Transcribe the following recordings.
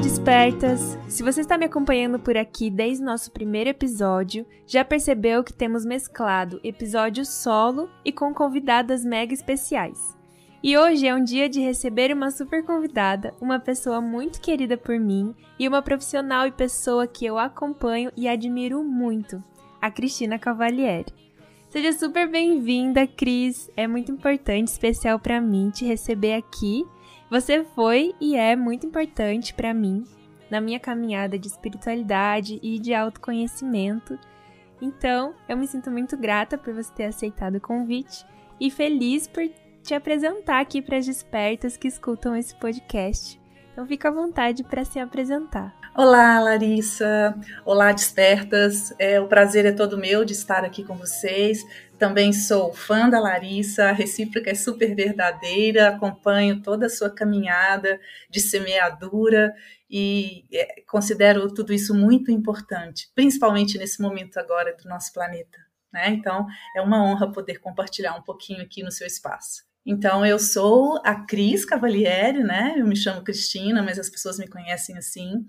despertas! Se você está me acompanhando por aqui desde nosso primeiro episódio, já percebeu que temos mesclado episódio solo e com convidadas mega especiais. E hoje é um dia de receber uma super convidada, uma pessoa muito querida por mim e uma profissional e pessoa que eu acompanho e admiro muito, a Cristina Cavalieri. Seja super bem-vinda, Cris. É muito importante, especial para mim te receber aqui você foi e é muito importante para mim na minha caminhada de espiritualidade e de autoconhecimento. Então, eu me sinto muito grata por você ter aceitado o convite e feliz por te apresentar aqui para as despertas que escutam esse podcast. Então, fica à vontade para se apresentar. Olá, Larissa. Olá, despertas. É, o prazer é todo meu de estar aqui com vocês. Também sou fã da Larissa, a recíproca é super verdadeira, acompanho toda a sua caminhada de semeadura e é, considero tudo isso muito importante, principalmente nesse momento agora do nosso planeta. Né? Então, é uma honra poder compartilhar um pouquinho aqui no seu espaço. Então, eu sou a Cris Cavalieri, né? Eu me chamo Cristina, mas as pessoas me conhecem assim.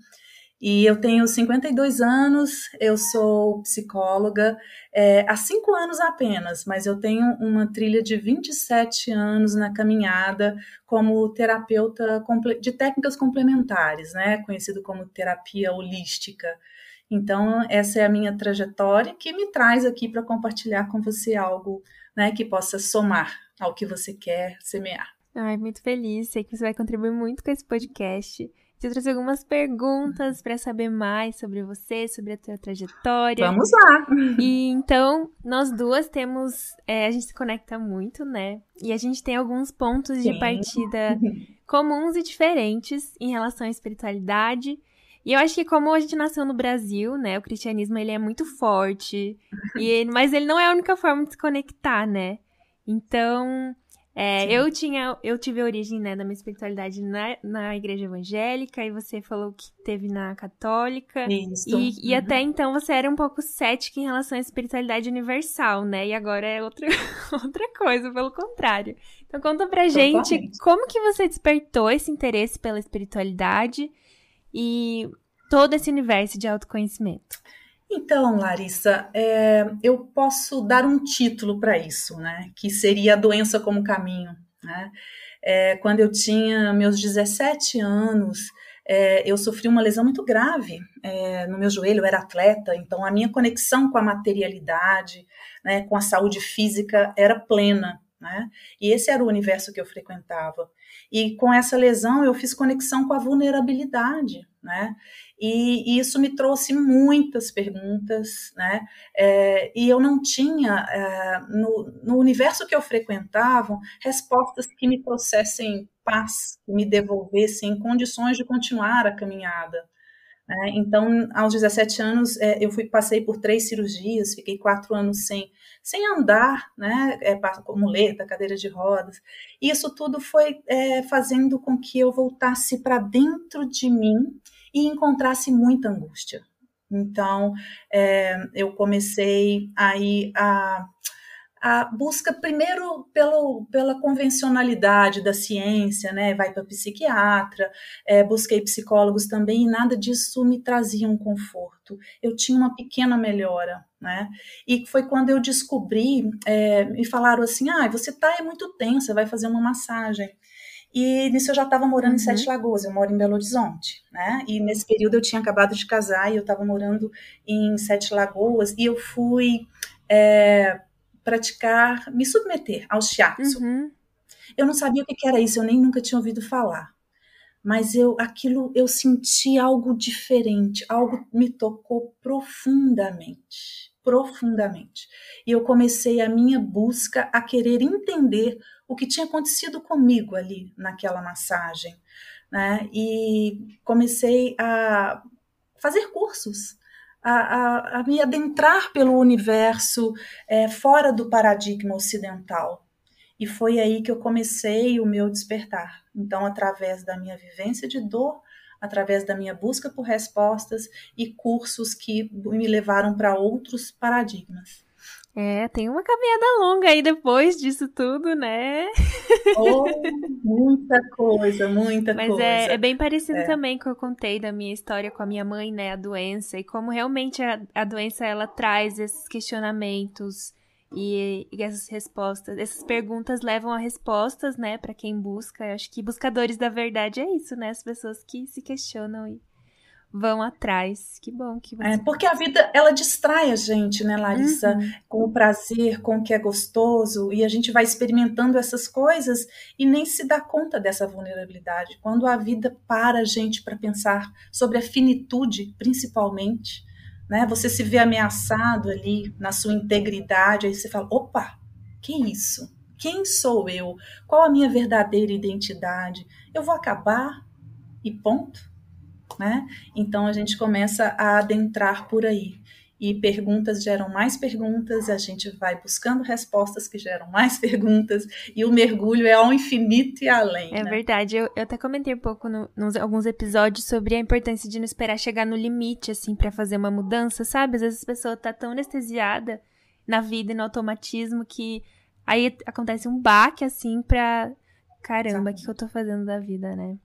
E eu tenho 52 anos, eu sou psicóloga é, há cinco anos apenas, mas eu tenho uma trilha de 27 anos na caminhada como terapeuta de técnicas complementares, né, conhecido como terapia holística. Então, essa é a minha trajetória que me traz aqui para compartilhar com você algo né, que possa somar ao que você quer semear. Ai, muito feliz, sei que você vai contribuir muito com esse podcast. Eu trouxe algumas perguntas para saber mais sobre você, sobre a tua trajetória. Vamos lá! E então, nós duas temos. É, a gente se conecta muito, né? E a gente tem alguns pontos Sim. de partida comuns e diferentes em relação à espiritualidade. E eu acho que como a gente nasceu no Brasil, né, o cristianismo ele é muito forte, e ele, mas ele não é a única forma de se conectar, né? Então, é, eu tinha, eu tive a origem né, da minha espiritualidade na, na igreja evangélica e você falou que teve na católica. Isso. E, uhum. e até então você era um pouco cética em relação à espiritualidade universal, né? E agora é outra, outra coisa, pelo contrário. Então conta pra Totalmente. gente como que você despertou esse interesse pela espiritualidade e todo esse universo de autoconhecimento. Então, Larissa, é, eu posso dar um título para isso, né? Que seria a doença como caminho. Né? É, quando eu tinha meus 17 anos, é, eu sofri uma lesão muito grave é, no meu joelho. Eu era atleta, então a minha conexão com a materialidade, né, com a saúde física, era plena. Né? E esse era o universo que eu frequentava. E com essa lesão eu fiz conexão com a vulnerabilidade, né? E, e isso me trouxe muitas perguntas, né? É, e eu não tinha é, no, no universo que eu frequentava respostas que me trouxessem paz, que me devolvessem condições de continuar a caminhada. Né? Então, aos 17 anos, é, eu fui passei por três cirurgias, fiquei quatro anos sem sem andar, né, é, com muleta, cadeira de rodas. Isso tudo foi é, fazendo com que eu voltasse para dentro de mim e encontrasse muita angústia. Então, é, eu comecei aí a a busca primeiro pelo, pela convencionalidade da ciência, né? Vai para psiquiatra, é, busquei psicólogos também e nada disso me trazia um conforto. Eu tinha uma pequena melhora, né? E foi quando eu descobri, é, me falaram assim, ah, você tá é muito tensa, vai fazer uma massagem. E nisso eu já estava morando uhum. em Sete Lagoas, eu moro em Belo Horizonte, né? E nesse período eu tinha acabado de casar e eu estava morando em Sete Lagoas e eu fui é, praticar, me submeter ao shiatsu. Uhum. Eu não sabia o que era isso, eu nem nunca tinha ouvido falar. Mas eu, aquilo, eu senti algo diferente, algo me tocou profundamente, profundamente. E eu comecei a minha busca a querer entender o que tinha acontecido comigo ali naquela massagem, né? E comecei a fazer cursos a, a, a me adentrar pelo universo é, fora do paradigma ocidental. E foi aí que eu comecei o meu despertar. Então, através da minha vivência de dor, através da minha busca por respostas e cursos que me levaram para outros paradigmas. É, tem uma caminhada longa aí depois disso tudo, né? Oh, muita coisa, muita Mas coisa. Mas é, é, bem parecido é. também com eu contei da minha história com a minha mãe, né? A doença, e como realmente a, a doença ela traz esses questionamentos e, e, essas respostas, essas perguntas levam a respostas, né, para quem busca. Eu acho que buscadores da verdade é isso, né? As pessoas que se questionam e vão atrás. Que bom que você. É, porque a vida, ela distrai a gente, né, Larissa? Uhum. Com o prazer, com o que é gostoso, e a gente vai experimentando essas coisas e nem se dá conta dessa vulnerabilidade. Quando a vida para a gente para pensar sobre a finitude, principalmente, né? Você se vê ameaçado ali na sua integridade, aí você fala: opa, que isso? Quem sou eu? Qual a minha verdadeira identidade? Eu vou acabar e ponto né? Então a gente começa a adentrar por aí. E perguntas geram mais perguntas, a gente vai buscando respostas que geram mais perguntas, e o mergulho é ao infinito e além. É né? verdade, eu, eu até comentei um pouco no, nos alguns episódios sobre a importância de não esperar chegar no limite, assim, para fazer uma mudança, sabe? Às vezes a pessoa tá tão anestesiada na vida e no automatismo que aí acontece um baque, assim, pra caramba, o que, que eu tô fazendo da vida, né?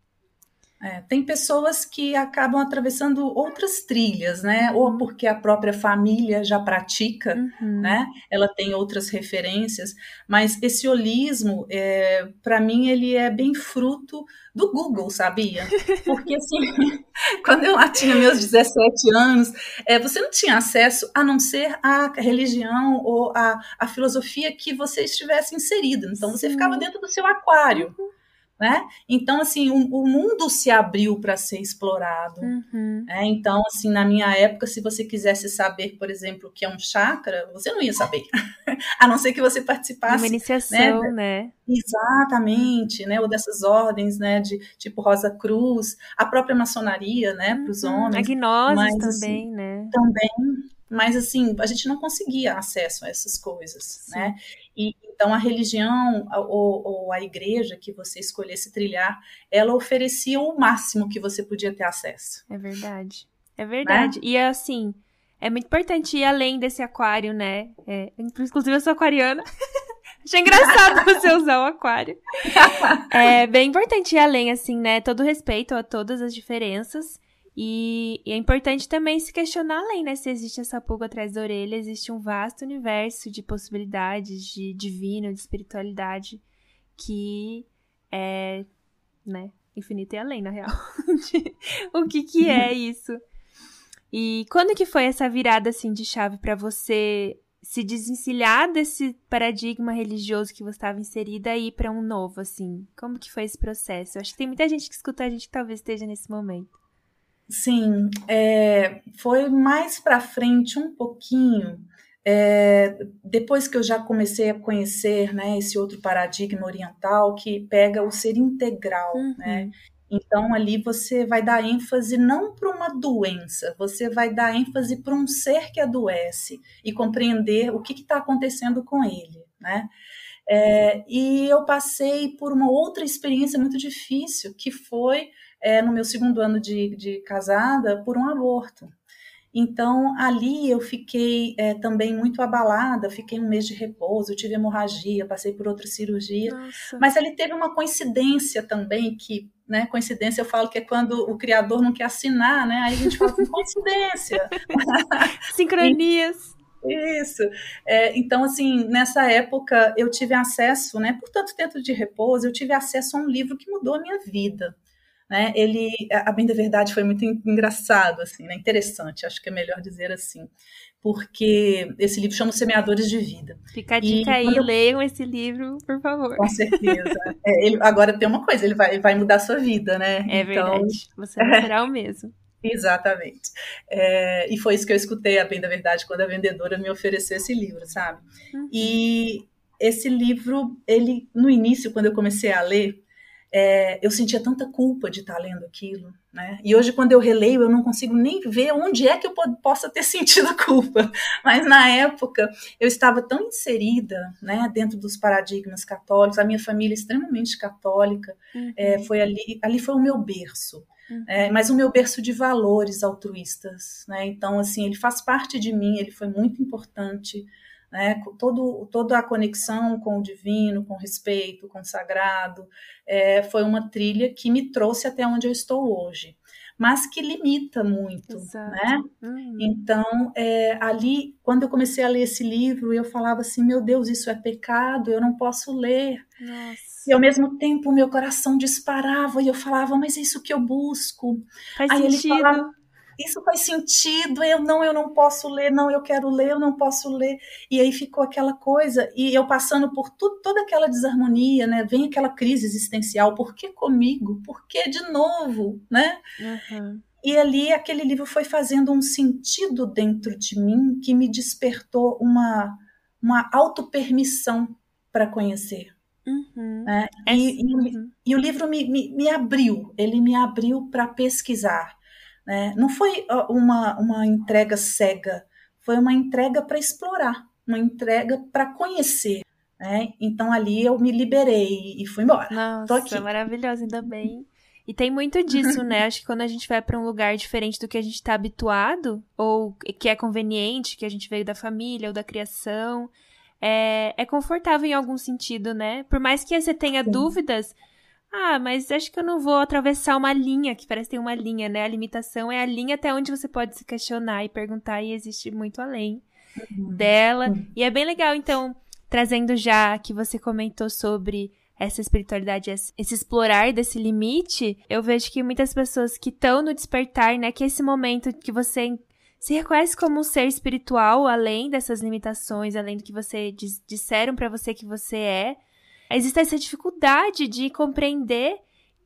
É, tem pessoas que acabam atravessando outras trilhas, né? Ou uhum. porque a própria família já pratica, uhum. né? Ela tem outras referências, mas esse holismo, é, para mim, ele é bem fruto do Google, sabia? Porque assim, quando eu lá tinha meus 17 anos, é, você não tinha acesso a não ser a religião ou a, a filosofia que você estivesse inserido. Então você ficava dentro do seu aquário. Uhum né? Então, assim, o, o mundo se abriu para ser explorado. Uhum. Né? Então, assim, na minha época, se você quisesse saber, por exemplo, o que é um chakra, você não ia saber. a não ser que você participasse. Uma iniciação, né? né? Exatamente, né? Ou dessas ordens, né? De tipo Rosa Cruz, a própria maçonaria, né? Para os uhum. homens. A gnose Mas, também, assim, né? Também. Mas, assim, a gente não conseguia acesso a essas coisas, Sim. né? E, então, a religião ou, ou, a igreja que você escolhesse trilhar, ela oferecia o máximo que você podia ter acesso. É verdade. É verdade. Né? E assim, é muito importante ir além desse aquário, né? É, inclusive, eu sou aquariana. Achei engraçado você usar o aquário. É bem importante ir além, assim, né? Todo respeito a todas as diferenças. E, e, é importante também se questionar além, né? Se existe essa pulga atrás da orelha, existe um vasto universo de possibilidades, de divino, de espiritualidade, que é, né, infinito e além, na real. o que que é isso? E quando que foi essa virada, assim, de chave para você se desencilhar desse paradigma religioso que você estava inserida e ir para um novo, assim? Como que foi esse processo? Eu acho que tem muita gente que escuta a gente que talvez esteja nesse momento. Sim, é, foi mais para frente um pouquinho, é, depois que eu já comecei a conhecer né, esse outro paradigma oriental que pega o ser integral, uhum. né? Então ali você vai dar ênfase não para uma doença, você vai dar ênfase para um ser que adoece e compreender o que está acontecendo com ele, né? É, e eu passei por uma outra experiência muito difícil, que foi é, no meu segundo ano de, de casada por um aborto. Então, ali eu fiquei é, também muito abalada, fiquei um mês de repouso, tive hemorragia, passei por outra cirurgia. Nossa. Mas ali teve uma coincidência também, que, né, coincidência eu falo que é quando o criador não quer assinar, né? Aí a gente fala com coincidência. Sincronias. Isso. É, então, assim, nessa época eu tive acesso, né, por tanto tempo de repouso, eu tive acesso a um livro que mudou a minha vida. Né? Ele, a bem da verdade, foi muito engraçado, assim, né? interessante, acho que é melhor dizer assim, porque esse livro chama Semeadores de Vida. Fica a dica e, aí, eu... leiam esse livro, por favor. Com certeza. é, ele, agora tem uma coisa, ele vai, vai mudar a sua vida, né? É então... verdade, você não será o mesmo. Exatamente. É, e foi isso que eu escutei, a bem da verdade, quando a vendedora me ofereceu esse livro, sabe? Uhum. E esse livro, ele, no início, quando eu comecei a ler, é, eu sentia tanta culpa de estar lendo aquilo, né? E hoje, quando eu releio, eu não consigo nem ver onde é que eu possa ter sentido culpa. Mas na época, eu estava tão inserida, né, dentro dos paradigmas católicos. A minha família é extremamente católica. Uhum. É, foi ali, ali foi o meu berço. Uhum. É, mas o meu berço de valores altruístas, né? Então, assim, ele faz parte de mim. Ele foi muito importante né? Todo, toda a conexão com o divino, com o respeito, com o sagrado, é, foi uma trilha que me trouxe até onde eu estou hoje mas que limita muito, Exato. né? Uhum. Então, é, ali, quando eu comecei a ler esse livro, eu falava assim, meu Deus, isso é pecado, eu não posso ler. Nossa. E ao mesmo tempo, meu coração disparava e eu falava, mas é isso que eu busco. Faz Aí sentido. Ele falava, isso faz sentido, eu não, eu não posso ler, não, eu quero ler, eu não posso ler. E aí ficou aquela coisa, e eu passando por tudo, toda aquela desarmonia, né? Vem aquela crise existencial, por que comigo? Por que de novo, né? Uhum. E ali aquele livro foi fazendo um sentido dentro de mim que me despertou uma, uma autopermissão para conhecer. Uhum. Né? É, e, uhum. e, e, o livro me, me, me abriu, ele me abriu para pesquisar. Né? Não foi uma, uma entrega cega, foi uma entrega para explorar, uma entrega para conhecer. Né? Então ali eu me liberei e fui embora. Nossa, Tô aqui. maravilhosa, ainda bem. E tem muito disso, né? Acho que quando a gente vai para um lugar diferente do que a gente está habituado, ou que é conveniente, que a gente veio da família ou da criação, é, é confortável em algum sentido, né? Por mais que você tenha Sim. dúvidas, ah, mas acho que eu não vou atravessar uma linha, que parece que tem uma linha, né? A limitação é a linha até onde você pode se questionar e perguntar, e existe muito além uhum. dela. Uhum. E é bem legal, então, trazendo já que você comentou sobre essa espiritualidade, esse explorar desse limite, eu vejo que muitas pessoas que estão no despertar, né, que esse momento que você se reconhece como um ser espiritual, além dessas limitações, além do que você disseram para você que você é, existe essa dificuldade de compreender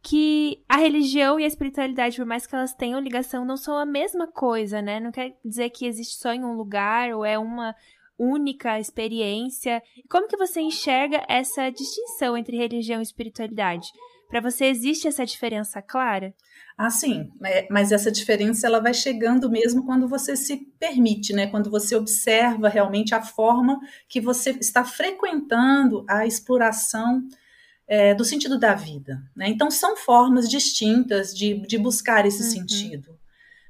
que a religião e a espiritualidade, por mais que elas tenham ligação, não são a mesma coisa, né? Não quer dizer que existe só em um lugar ou é uma única experiência. Como que você enxerga essa distinção entre religião e espiritualidade? Para você existe essa diferença clara? Ah, sim, é, mas essa diferença ela vai chegando mesmo quando você se permite, né? Quando você observa realmente a forma que você está frequentando a exploração é, do sentido da vida. Né? Então são formas distintas de, de buscar esse uhum. sentido.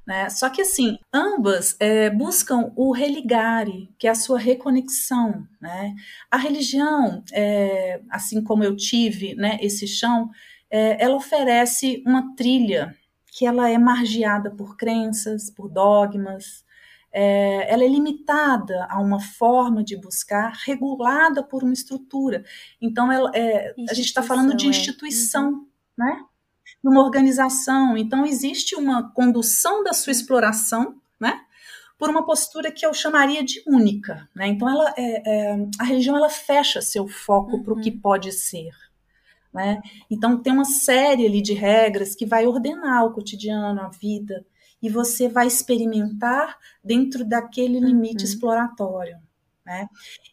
Né? Só que assim, ambas é, buscam o religare, que é a sua reconexão. Né? A religião, é, assim como eu tive né, esse chão, é, ela oferece uma trilha que ela é margeada por crenças, por dogmas, é, ela é limitada a uma forma de buscar, regulada por uma estrutura. Então, ela, é, a gente está falando de instituição, é. uhum. né? Uma organização. Então, existe uma condução da sua exploração, né? Por uma postura que eu chamaria de única, né? Então, ela, é, é a religião ela fecha seu foco uhum. para o que pode ser. Né? Então, tem uma série ali de regras que vai ordenar o cotidiano, a vida, e você vai experimentar dentro daquele limite uhum. exploratório. Né?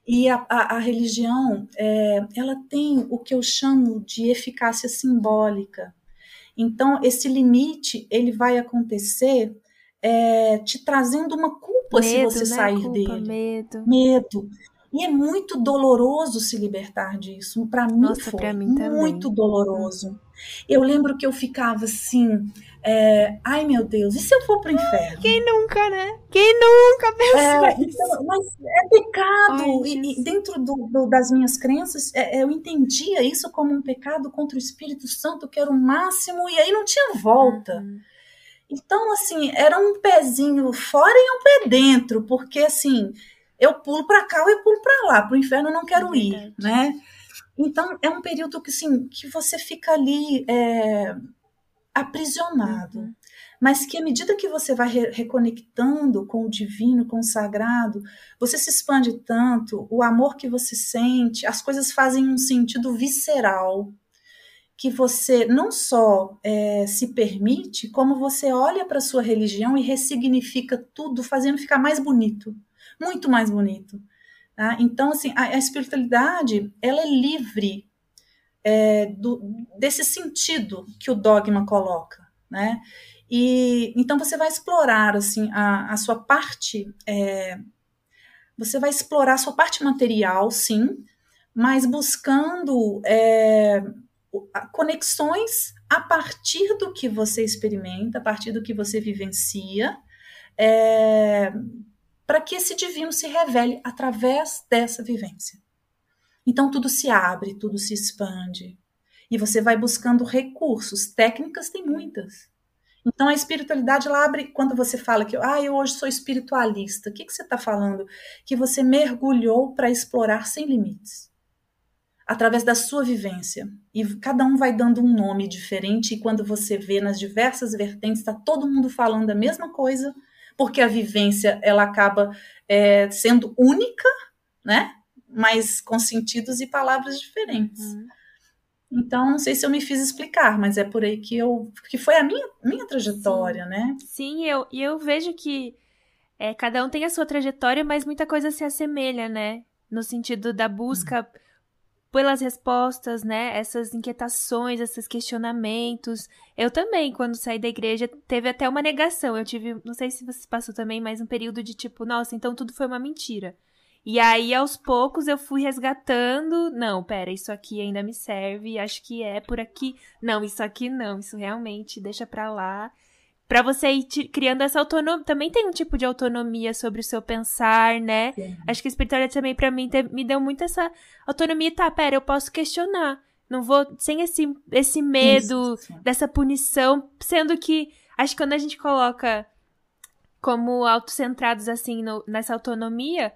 E a, a, a religião, é, ela tem o que eu chamo de eficácia simbólica. Então, esse limite, ele vai acontecer é, te trazendo uma culpa medo, se você né? sair culpa, dele. Medo. Medo. E é muito doloroso se libertar disso. Para mim Nossa, foi mim muito doloroso. Eu lembro que eu ficava assim, é, ai meu Deus, e se eu for para o inferno? Quem nunca, né? Quem nunca pensou é, então, mas é pecado. Ai, e, e, dentro do, do, das minhas crenças, é, eu entendia isso como um pecado contra o Espírito Santo, que era o máximo, e aí não tinha volta. Uhum. Então, assim, era um pezinho fora e um pé dentro, porque assim eu pulo para cá ou eu pulo para lá, para o inferno eu não quero é ir, né? Então é um período que sim, que você fica ali é, aprisionado, uhum. mas que à medida que você vai re reconectando com o divino, com o sagrado, você se expande tanto, o amor que você sente, as coisas fazem um sentido visceral que você não só é, se permite, como você olha para a sua religião e ressignifica tudo, fazendo ficar mais bonito muito mais bonito. Tá? Então, assim, a, a, espiritualidade, ela é livre é, do, desse sentido que o dogma coloca, né? E então você vai explorar assim a, a sua parte, é, você vai explorar a sua parte material, sim, mas buscando é, conexões a partir do que você experimenta, a partir do que você vivencia, é, para que esse divino se revele através dessa vivência. Então tudo se abre, tudo se expande. E você vai buscando recursos. Técnicas tem muitas. Então a espiritualidade ela abre quando você fala que ah, eu hoje sou espiritualista. O que, que você está falando? Que você mergulhou para explorar sem limites. Através da sua vivência. E cada um vai dando um nome diferente, e quando você vê nas diversas vertentes, está todo mundo falando a mesma coisa, porque a vivência ela acaba é, sendo única, né? Mas com sentidos e palavras diferentes. Uhum. Então, não sei se eu me fiz explicar, mas é por aí que eu que foi a minha, minha trajetória, Sim. né? Sim, eu, e eu vejo que é, cada um tem a sua trajetória, mas muita coisa se assemelha, né? No sentido da busca uhum. Pelas respostas, né? Essas inquietações, esses questionamentos. Eu também, quando saí da igreja, teve até uma negação. Eu tive, não sei se você passou também, mas um período de tipo, nossa, então tudo foi uma mentira. E aí, aos poucos, eu fui resgatando. Não, pera, isso aqui ainda me serve. Acho que é por aqui. Não, isso aqui não. Isso realmente deixa pra lá. Pra você ir criando essa autonomia. Também tem um tipo de autonomia sobre o seu pensar, né? Sim. Acho que a espiritualidade também, pra mim, me deu muito essa autonomia. Tá, pera, eu posso questionar. Não vou. Sem esse, esse medo isso, dessa punição. Sendo que. Acho que quando a gente coloca como autocentrados, assim, no, nessa autonomia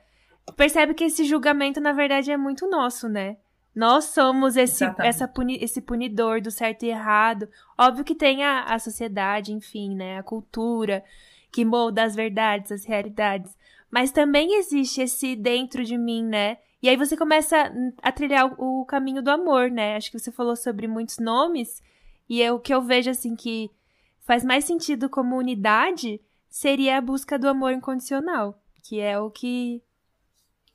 percebe que esse julgamento, na verdade, é muito nosso, né? Nós somos esse, essa puni, esse punidor do certo e errado. Óbvio que tem a, a sociedade, enfim, né? A cultura que molda as verdades, as realidades. Mas também existe esse dentro de mim, né? E aí você começa a trilhar o, o caminho do amor, né? Acho que você falou sobre muitos nomes. E é o que eu vejo, assim, que faz mais sentido como unidade seria a busca do amor incondicional. Que é o que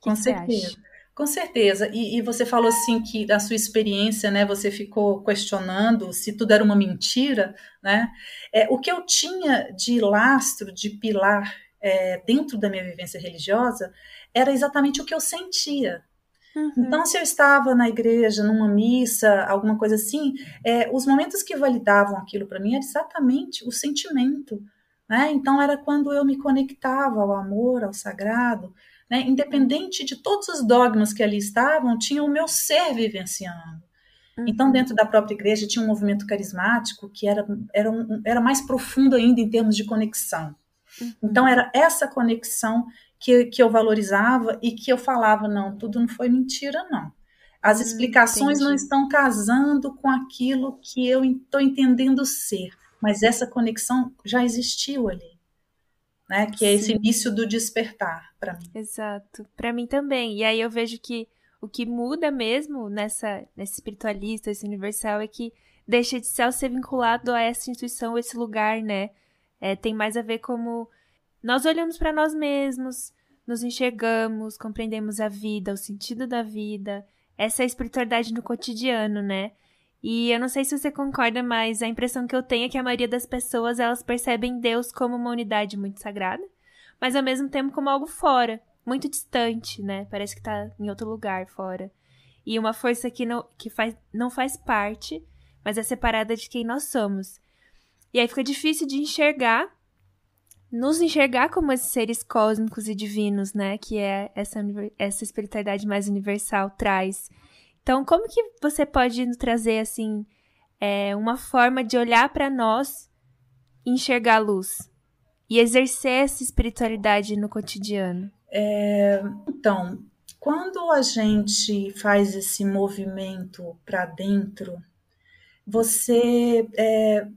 com certeza. Acha? Com certeza. E, e, você falou assim que da sua experiência, né, você ficou questionando se tudo era uma mentira, né? É, o que eu tinha de lastro, de pilar é, dentro da minha vivência religiosa era exatamente o que eu sentia. Uhum. Então, se eu estava na igreja, numa missa, alguma coisa assim, é, os momentos que validavam aquilo para mim era exatamente o sentimento. Né? Então, era quando eu me conectava ao amor, ao sagrado, né? Independente de todos os dogmas que ali estavam, tinha o meu ser vivenciando. Uhum. Então, dentro da própria igreja, tinha um movimento carismático que era, era, um, era mais profundo ainda em termos de conexão. Uhum. Então, era essa conexão que, que eu valorizava e que eu falava: não, tudo não foi mentira, não. As hum, explicações não estão casando com aquilo que eu estou entendendo ser, mas essa conexão já existiu ali né? Que é esse início do despertar para mim. Exato, para mim também. E aí eu vejo que o que muda mesmo nessa nesse espiritualista, esse universal é que deixa de ser, ser vinculado a essa instituição, esse lugar, né? É, tem mais a ver como nós olhamos para nós mesmos, nos enxergamos, compreendemos a vida, o sentido da vida. Essa é a espiritualidade no cotidiano, né? E eu não sei se você concorda, mas a impressão que eu tenho é que a maioria das pessoas elas percebem Deus como uma unidade muito sagrada, mas ao mesmo tempo como algo fora, muito distante, né? Parece que tá em outro lugar fora. E uma força que não, que faz, não faz parte, mas é separada de quem nós somos. E aí fica difícil de enxergar, nos enxergar como esses seres cósmicos e divinos, né? Que é essa, essa espiritualidade mais universal traz. Então, como que você pode nos trazer assim é, uma forma de olhar para nós, enxergar a luz e exercer essa espiritualidade no cotidiano? É, então, quando a gente faz esse movimento para dentro, você é,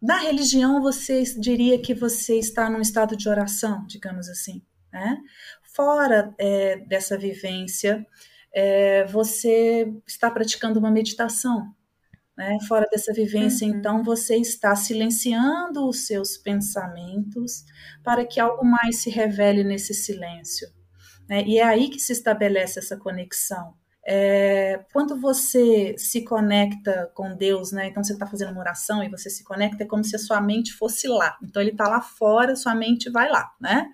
na religião você diria que você está num estado de oração, digamos assim, né? Fora é, dessa vivência, é, você está praticando uma meditação. Né? Fora dessa vivência, uhum. então, você está silenciando os seus pensamentos para que algo mais se revele nesse silêncio. Né? E é aí que se estabelece essa conexão. É, quando você se conecta com Deus, né? Então você está fazendo uma oração e você se conecta, é como se a sua mente fosse lá. Então ele está lá fora, sua mente vai lá, né?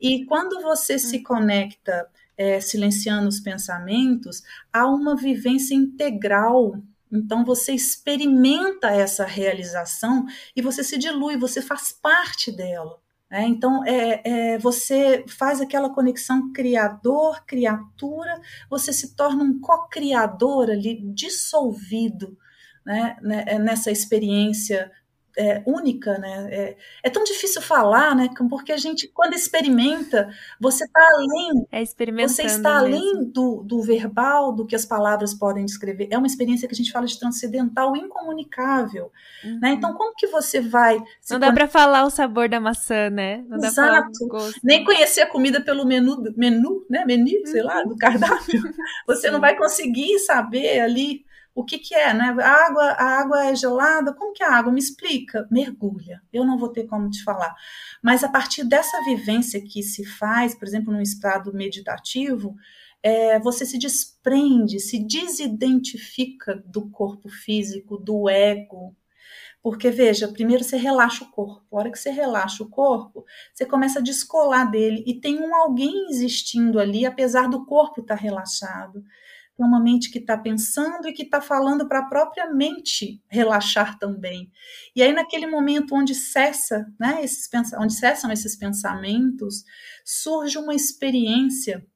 E quando você se uhum. conecta é, silenciando os pensamentos, há uma vivência integral. Então você experimenta essa realização e você se dilui, você faz parte dela. É, então, é, é, você faz aquela conexão criador-criatura, você se torna um co-criador ali, dissolvido né, né nessa experiência é, única, né? É, é, tão difícil falar, né? Porque a gente, quando experimenta, você está além. É você está além do, do verbal, do que as palavras podem descrever. É uma experiência que a gente fala de transcendental, incomunicável. Uhum. Né? Então, como que você vai. Não dá para falar o sabor da maçã, né? Não Exato. Nem conhecer a comida pelo menu, menu, né? Menu, sei lá, do cardápio. Você não vai conseguir saber ali o que, que é, né? A água, a água é gelada, como que é a água? Me explica. Mergulha. Eu não vou ter como te falar. Mas a partir dessa vivência que se faz, por exemplo, num estado meditativo, é, você se desprende, se desidentifica do corpo físico, do ego. Porque, veja, primeiro você relaxa o corpo. A hora que você relaxa o corpo, você começa a descolar dele e tem um alguém existindo ali, apesar do corpo estar tá relaxado é uma mente que está pensando e que está falando para a própria mente relaxar também. E aí, naquele momento onde cessa, né, esses, onde cessam esses pensamentos, surge uma experiência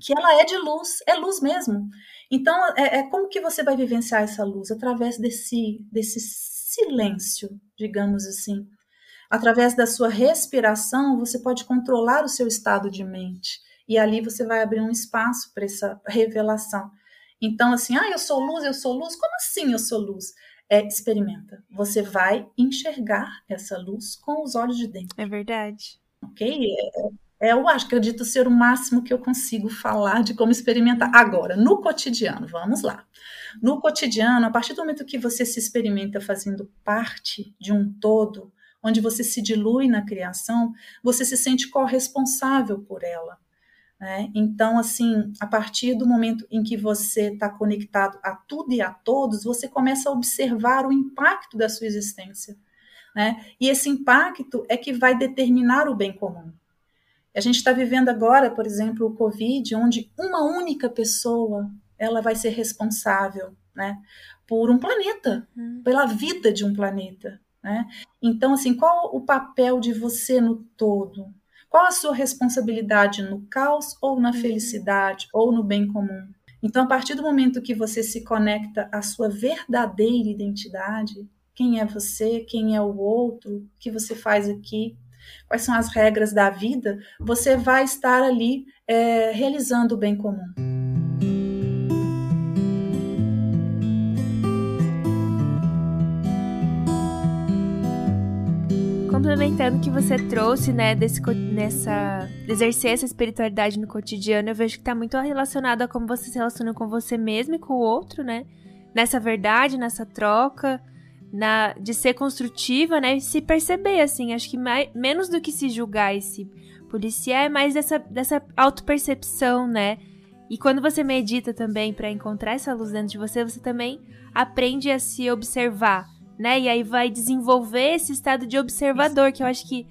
que ela é de luz, é luz mesmo. Então, é, é como que você vai vivenciar essa luz? Através desse, desse silêncio, digamos assim. Através da sua respiração, você pode controlar o seu estado de mente e ali você vai abrir um espaço para essa revelação. Então, assim, ah, eu sou luz, eu sou luz, como assim eu sou luz? É, experimenta. Você vai enxergar essa luz com os olhos de dentro. É verdade. Ok? É, é, eu acho que acredito ser o máximo que eu consigo falar de como experimentar. Agora, no cotidiano, vamos lá. No cotidiano, a partir do momento que você se experimenta fazendo parte de um todo, onde você se dilui na criação, você se sente corresponsável por ela. Né? Então, assim, a partir do momento em que você está conectado a tudo e a todos, você começa a observar o impacto da sua existência. Né? E esse impacto é que vai determinar o bem comum. A gente está vivendo agora, por exemplo, o Covid, onde uma única pessoa ela vai ser responsável né, por um planeta, hum. pela vida de um planeta. Né? Então, assim, qual o papel de você no todo? Qual a sua responsabilidade no caos ou na uhum. felicidade ou no bem comum? Então, a partir do momento que você se conecta à sua verdadeira identidade, quem é você, quem é o outro, o que você faz aqui, quais são as regras da vida, você vai estar ali é, realizando o bem comum. Complementando o que você trouxe, né, desse, nessa, exercer essa espiritualidade no cotidiano, eu vejo que tá muito relacionado a como você se relaciona com você mesmo e com o outro, né? Nessa verdade, nessa troca, na, de ser construtiva, né? E se perceber, assim, acho que mais, menos do que se julgar e se policiar, é mais dessa, dessa autopercepção, né? E quando você medita também para encontrar essa luz dentro de você, você também aprende a se observar né? E aí vai desenvolver esse estado de observador, que eu acho que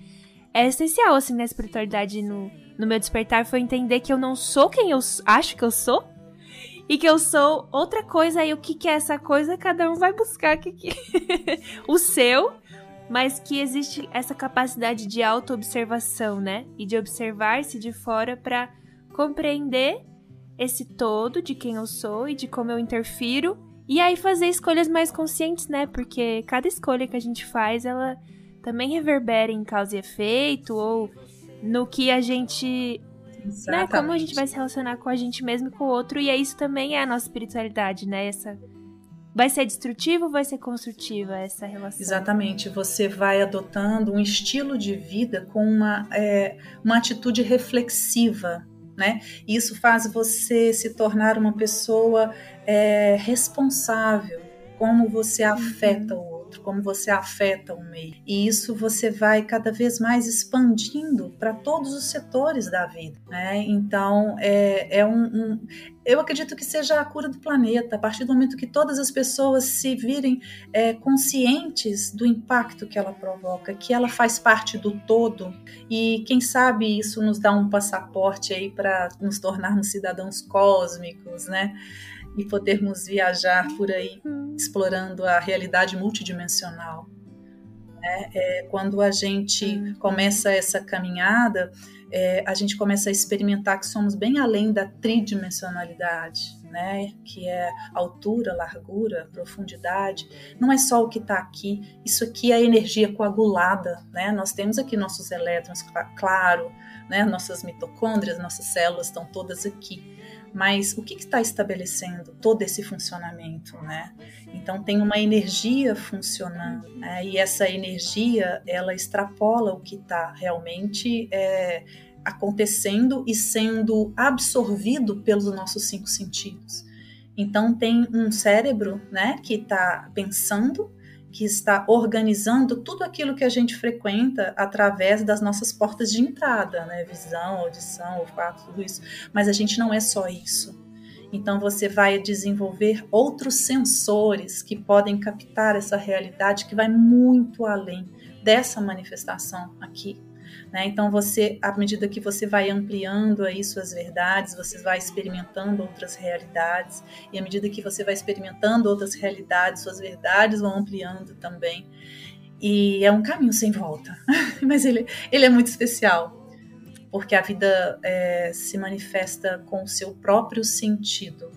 é essencial, assim, na espiritualidade, no, no meu despertar, foi entender que eu não sou quem eu acho que eu sou, e que eu sou outra coisa, e o que, que é essa coisa, cada um vai buscar que que... o seu, mas que existe essa capacidade de auto-observação, né? E de observar-se de fora para compreender esse todo de quem eu sou e de como eu interfiro e aí fazer escolhas mais conscientes, né? Porque cada escolha que a gente faz, ela também reverbera em causa e efeito, ou no que a gente. Né, como a gente vai se relacionar com a gente mesmo e com o outro. E é isso também é a nossa espiritualidade, né? Essa. Vai ser destrutivo ou vai ser construtiva essa relação? Exatamente. Você vai adotando um estilo de vida com uma, é, uma atitude reflexiva, né? Isso faz você se tornar uma pessoa é, responsável, como você afeta o outro, como você afeta o meio. E isso você vai cada vez mais expandindo para todos os setores da vida. Né? Então, é, é um, um, Eu acredito que seja a cura do planeta, a partir do momento que todas as pessoas se virem é, conscientes do impacto que ela provoca, que ela faz parte do todo. E quem sabe isso nos dá um passaporte aí para nos tornarmos cidadãos cósmicos, né? E podermos viajar por aí hum. explorando a realidade multidimensional. Né? É, quando a gente uhum. começa essa caminhada, é, a gente começa a experimentar que somos bem além da tridimensionalidade, né? Que é altura, largura, profundidade. Não é só o que está aqui. Isso aqui é energia coagulada, né? Nós temos aqui nossos elétrons, claro, né? Nossas mitocôndrias, nossas células estão todas aqui mas o que está estabelecendo todo esse funcionamento, né? Então tem uma energia funcionando, né? e essa energia ela extrapola o que está realmente é, acontecendo e sendo absorvido pelos nossos cinco sentidos. Então tem um cérebro, né, que está pensando que está organizando tudo aquilo que a gente frequenta através das nossas portas de entrada, né? Visão, audição, olfato, tudo isso. Mas a gente não é só isso. Então você vai desenvolver outros sensores que podem captar essa realidade que vai muito além dessa manifestação aqui né? Então você, à medida que você vai ampliando aí suas verdades, você vai experimentando outras realidades e à medida que você vai experimentando outras realidades, suas verdades vão ampliando também. E é um caminho sem volta, mas ele, ele é muito especial porque a vida é, se manifesta com o seu próprio sentido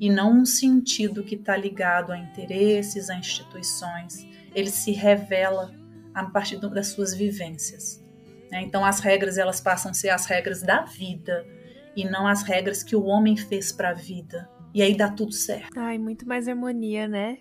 e não um sentido que está ligado a interesses, a instituições. Ele se revela a partir das suas vivências. Né? Então as regras elas passam a ser as regras da vida e não as regras que o homem fez para a vida. E aí dá tudo certo. Ai, muito mais harmonia, né?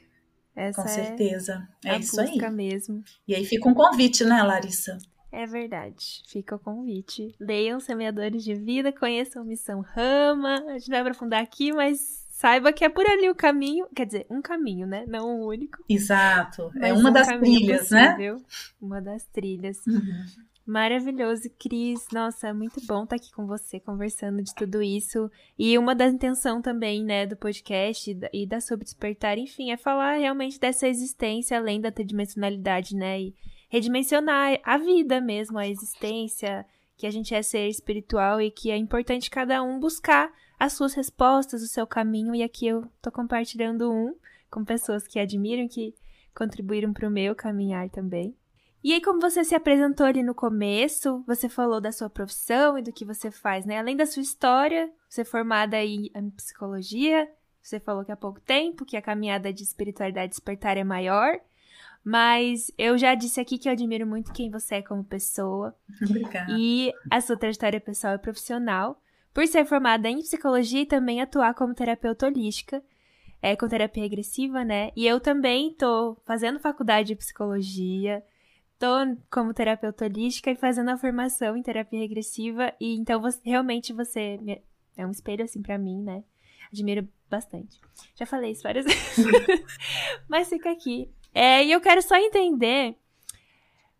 Essa Com certeza. É, é isso aí. mesmo. E aí fica um convite, né, Larissa? É verdade. Fica o convite. Leiam Semeadores de Vida, conheçam Missão Rama. A gente vai aprofundar aqui, mas saiba que é por ali o caminho. Quer dizer, um caminho, né? Não o único. Exato. É uma um das trilhas, né? possível. né? Uma das trilhas. Uhum. Maravilhoso, Cris. Nossa, muito bom estar aqui com você conversando de tudo isso. E uma das intenções também, né, do podcast e da Sobre Despertar, enfim, é falar realmente dessa existência além da tridimensionalidade, né? E redimensionar a vida mesmo, a existência, que a gente é ser espiritual e que é importante cada um buscar as suas respostas, o seu caminho. E aqui eu tô compartilhando um com pessoas que admiram, que contribuíram para o meu caminhar também. E aí, como você se apresentou ali no começo, você falou da sua profissão e do que você faz, né? Além da sua história, você é formada em psicologia, você falou que há pouco tempo que a caminhada de espiritualidade despertar é maior. Mas eu já disse aqui que eu admiro muito quem você é como pessoa. Obrigada. E a sua trajetória pessoal e profissional. Por ser formada em psicologia e também atuar como terapeuta holística, é, com terapia regressiva, né? E eu também tô fazendo faculdade de psicologia, tô como terapeuta holística e fazendo a formação em terapia regressiva e então você, realmente você é um espelho assim para mim, né? Admiro bastante. Já falei isso várias vezes, mas fica aqui. É, e eu quero só entender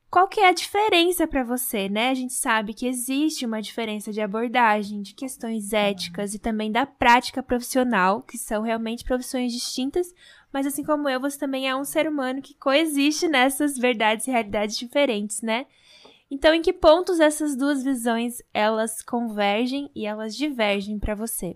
qual que é a diferença para você, né? A gente sabe que existe uma diferença de abordagem, de questões éticas e também da prática profissional, que são realmente profissões distintas, mas assim como eu, você também é um ser humano que coexiste nessas verdades e realidades diferentes, né? Então, em que pontos essas duas visões elas convergem e elas divergem para você?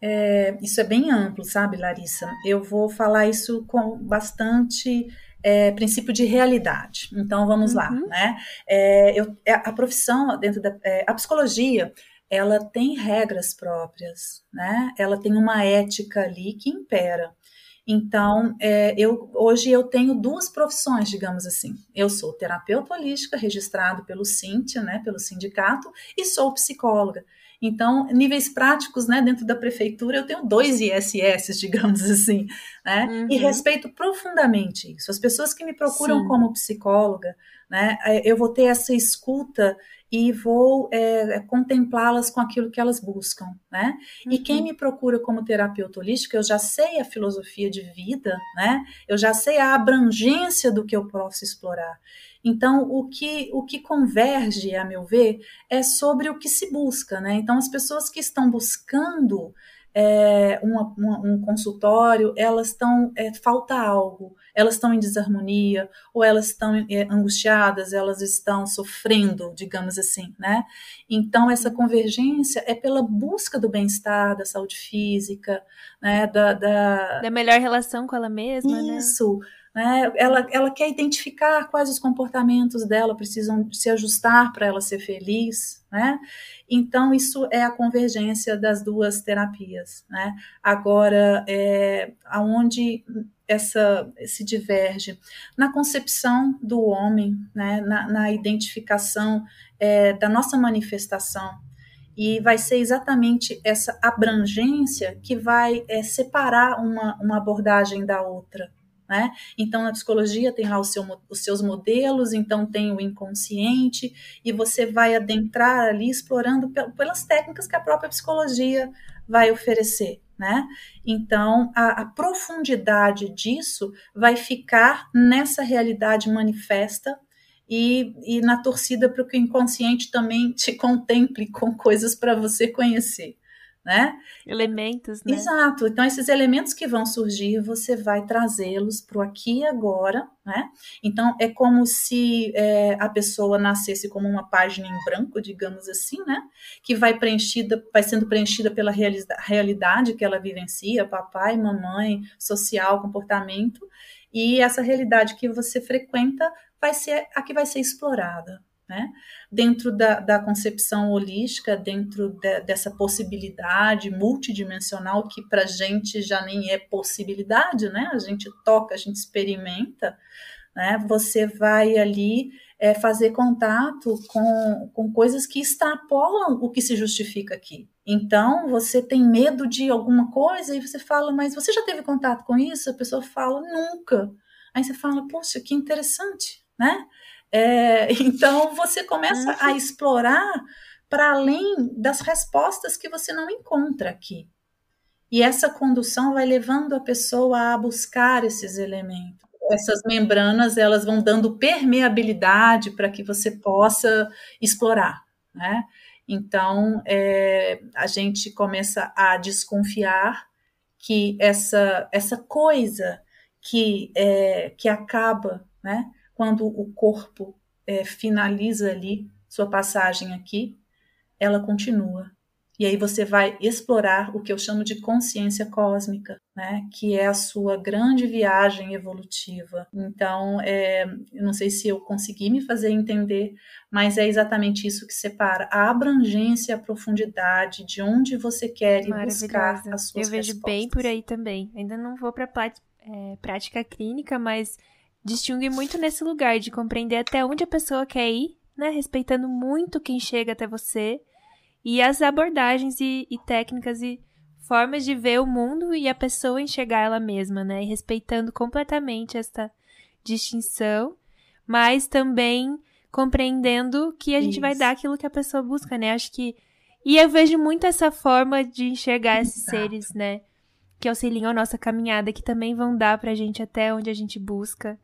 É, isso é bem amplo, sabe, Larissa? Eu vou falar isso com bastante é, princípio de realidade. Então, vamos uhum. lá, né? É, eu, é, a profissão dentro da é, a psicologia ela tem regras próprias, né? Ela tem uma ética ali que impera. Então, é, eu, hoje eu tenho duas profissões, digamos assim. Eu sou terapeuta holística, registrado pelo Cintia, né, pelo sindicato, e sou psicóloga. Então, níveis práticos, né, dentro da prefeitura, eu tenho dois ISS, digamos assim, né, uhum. e respeito profundamente isso. As pessoas que me procuram Sim. como psicóloga, né, é, eu vou ter essa escuta e vou é, contemplá-las com aquilo que elas buscam, né? Uhum. E quem me procura como terapeuta holística, eu já sei a filosofia de vida, né? Eu já sei a abrangência do que eu posso explorar. Então, o que, o que converge, a meu ver, é sobre o que se busca, né? Então, as pessoas que estão buscando é, uma, uma, um consultório, elas estão, é, falta algo, elas estão em desarmonia, ou elas estão é, angustiadas, elas estão sofrendo, digamos assim, né? Então, essa convergência é pela busca do bem-estar, da saúde física, né? Da, da... da melhor relação com ela mesma, Isso, né? Né? Ela, ela quer identificar quais os comportamentos dela precisam se ajustar para ela ser feliz, né? Então, isso é a convergência das duas terapias, né? Agora, é, aonde essa se diverge? Na concepção do homem, né? na, na identificação é, da nossa manifestação, e vai ser exatamente essa abrangência que vai é, separar uma, uma abordagem da outra. Né? Então, na psicologia tem lá seu, os seus modelos, então tem o inconsciente, e você vai adentrar ali explorando pelas técnicas que a própria psicologia vai oferecer. Né? Então, a, a profundidade disso vai ficar nessa realidade manifesta e, e na torcida para que o inconsciente também te contemple com coisas para você conhecer. Né? Elementos, né? Exato. Então, esses elementos que vão surgir, você vai trazê-los para o aqui e agora, né? Então, é como se é, a pessoa nascesse como uma página em branco, digamos assim, né? Que vai preenchida, vai sendo preenchida pela realidade que ela vivencia, papai, mamãe, social, comportamento, e essa realidade que você frequenta vai ser a que vai ser explorada. Né? Dentro da, da concepção holística, dentro de, dessa possibilidade multidimensional que para a gente já nem é possibilidade, né? A gente toca, a gente experimenta, né? Você vai ali é, fazer contato com, com coisas que extrapolam o que se justifica aqui. Então, você tem medo de alguma coisa e você fala, mas você já teve contato com isso? A pessoa fala, nunca. Aí você fala, poxa, que interessante né? É, então você começa a uhum. explorar para além das respostas que você não encontra aqui. E essa condução vai levando a pessoa a buscar esses elementos. Essas membranas elas vão dando permeabilidade para que você possa explorar, né? Então é, a gente começa a desconfiar que essa essa coisa que é, que acaba, né? Quando o corpo é, finaliza ali sua passagem aqui, ela continua. E aí você vai explorar o que eu chamo de consciência cósmica, né? Que é a sua grande viagem evolutiva. Então, é, eu não sei se eu consegui me fazer entender, mas é exatamente isso que separa a abrangência, a profundidade de onde você quer ir buscar as suas Eu vejo respostas. bem por aí também. Ainda não vou para é, prática clínica, mas distingue muito nesse lugar de compreender até onde a pessoa quer ir, né? Respeitando muito quem chega até você e as abordagens e, e técnicas e formas de ver o mundo e a pessoa enxergar ela mesma, né? E respeitando completamente esta distinção, mas também compreendendo que a gente Isso. vai dar aquilo que a pessoa busca, né? Acho que e eu vejo muito essa forma de enxergar Exato. esses seres, né? Que auxiliam a nossa caminhada, que também vão dar pra gente até onde a gente busca.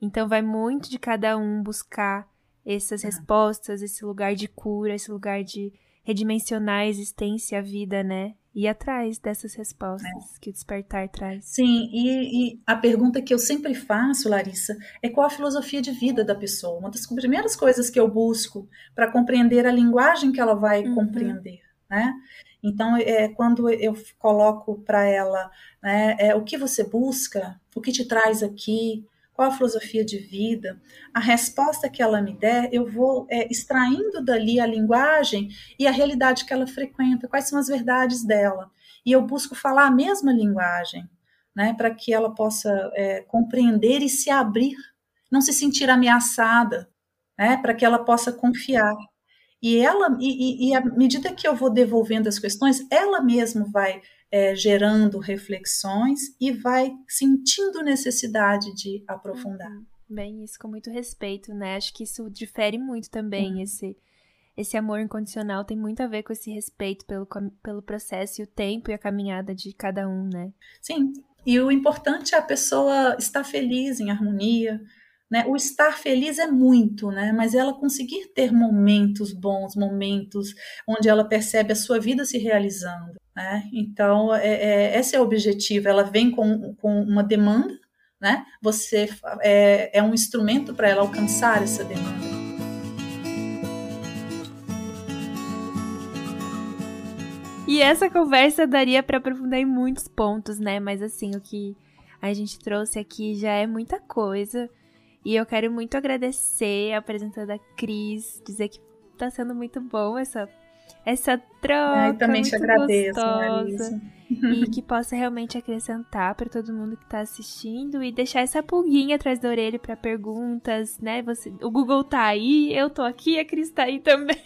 Então vai muito de cada um buscar essas é. respostas, esse lugar de cura, esse lugar de redimensionar a existência, a vida, né? E atrás dessas respostas é. que o despertar traz. Sim, e, e, a pergunta que eu sempre faço, Larissa, é qual a filosofia de vida da pessoa? Uma das primeiras coisas que eu busco para compreender a linguagem que ela vai uhum. compreender, né? Então, é, quando eu coloco para ela né, é, o que você busca, o que te traz aqui, qual a filosofia de vida, a resposta que ela me der, eu vou é, extraindo dali a linguagem e a realidade que ela frequenta, quais são as verdades dela. E eu busco falar a mesma linguagem, né, para que ela possa é, compreender e se abrir, não se sentir ameaçada, né, para que ela possa confiar. E ela, e, e, à medida que eu vou devolvendo as questões, ela mesma vai é, gerando reflexões e vai sentindo necessidade de aprofundar. Uhum. Bem, isso com muito respeito, né? Acho que isso difere muito também, esse, esse amor incondicional tem muito a ver com esse respeito pelo, pelo processo e o tempo e a caminhada de cada um, né? Sim, e o importante é a pessoa estar feliz, em harmonia, né? O estar feliz é muito, né? mas ela conseguir ter momentos bons, momentos onde ela percebe a sua vida se realizando. Né? Então, é, é, esse é o objetivo. Ela vem com, com uma demanda, né? você é, é um instrumento para ela alcançar essa demanda. E essa conversa daria para aprofundar em muitos pontos, né? Mas assim, o que a gente trouxe aqui já é muita coisa. E eu quero muito agradecer a apresentada da Cris, dizer que tá sendo muito bom essa essa troca. Eu também te agradeço, gostosa, E que possa realmente acrescentar para todo mundo que está assistindo e deixar essa pulguinha atrás da orelha para perguntas, né? Você, o Google tá aí, eu tô aqui, a Cris tá aí também.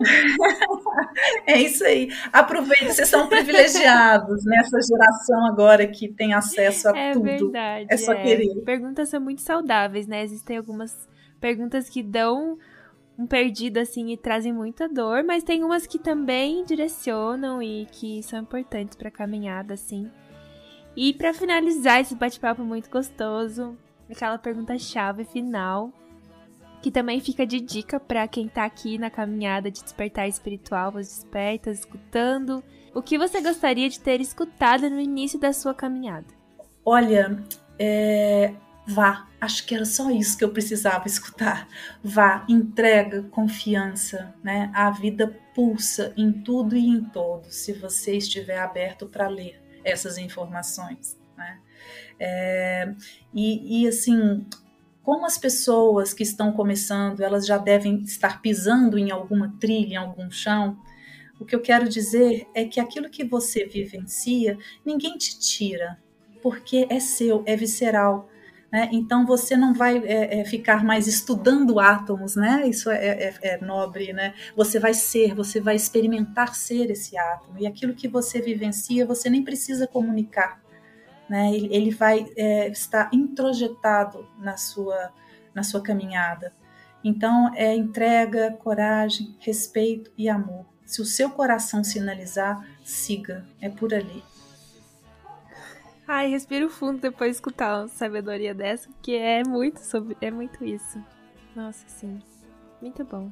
é isso aí. Aproveita, vocês são privilegiados nessa geração agora que tem acesso a é tudo. Verdade, é só é. querer. Perguntas são muito saudáveis, né? Existem algumas perguntas que dão perdido assim e trazem muita dor, mas tem umas que também direcionam e que são importantes para caminhada assim. E para finalizar esse bate-papo muito gostoso, aquela pergunta chave final, que também fica de dica para quem tá aqui na caminhada de despertar espiritual, os despertas, escutando, o que você gostaria de ter escutado no início da sua caminhada? Olha, é, Vá, acho que era só isso que eu precisava escutar. Vá, entrega, confiança, né? A vida pulsa em tudo e em todos, se você estiver aberto para ler essas informações, né? É, e, e assim, como as pessoas que estão começando, elas já devem estar pisando em alguma trilha, em algum chão, o que eu quero dizer é que aquilo que você vivencia, ninguém te tira, porque é seu, é visceral. Né? Então você não vai é, é, ficar mais estudando átomos, né? Isso é, é, é, nobre, né? Você vai ser, você vai experimentar ser esse átomo e aquilo que você vivencia você nem precisa comunicar, né? Ele, ele vai é, estar introjetado na sua na sua caminhada. Então é entrega, coragem, respeito e amor. Se o seu coração sinalizar, siga, é por ali. Ai, respiro fundo depois de escutar uma sabedoria dessa, porque é muito sobre, é muito isso. Nossa, sim. Muito bom.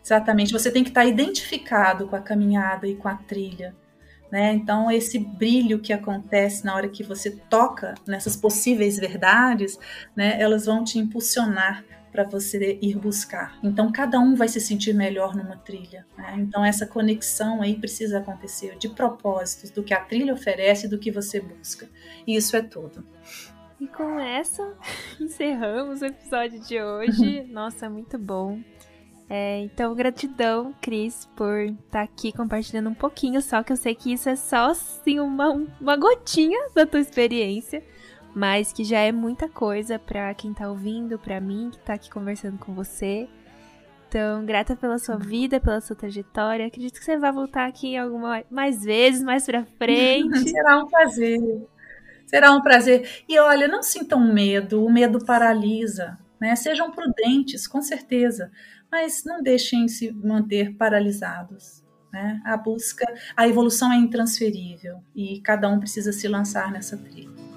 Exatamente, você tem que estar identificado com a caminhada e com a trilha. Né? Então, esse brilho que acontece na hora que você toca nessas possíveis verdades, né, elas vão te impulsionar para você ir buscar. Então, cada um vai se sentir melhor numa trilha. Né? Então, essa conexão aí precisa acontecer de propósitos do que a trilha oferece e do que você busca. E isso é tudo. E com essa, encerramos o episódio de hoje. Nossa, muito bom. É, então, gratidão, Cris, por estar tá aqui compartilhando um pouquinho só, que eu sei que isso é só assim, uma, uma gotinha da tua experiência mas que já é muita coisa para quem tá ouvindo, para mim que tá aqui conversando com você. Então, grata pela sua vida, pela sua trajetória. Acredito que você vai voltar aqui alguma mais vezes, mais para frente. Será um prazer. Será um prazer. E olha, não sintam medo, o medo paralisa, né? Sejam prudentes, com certeza, mas não deixem se manter paralisados. Né? A busca, a evolução é intransferível e cada um precisa se lançar nessa trilha.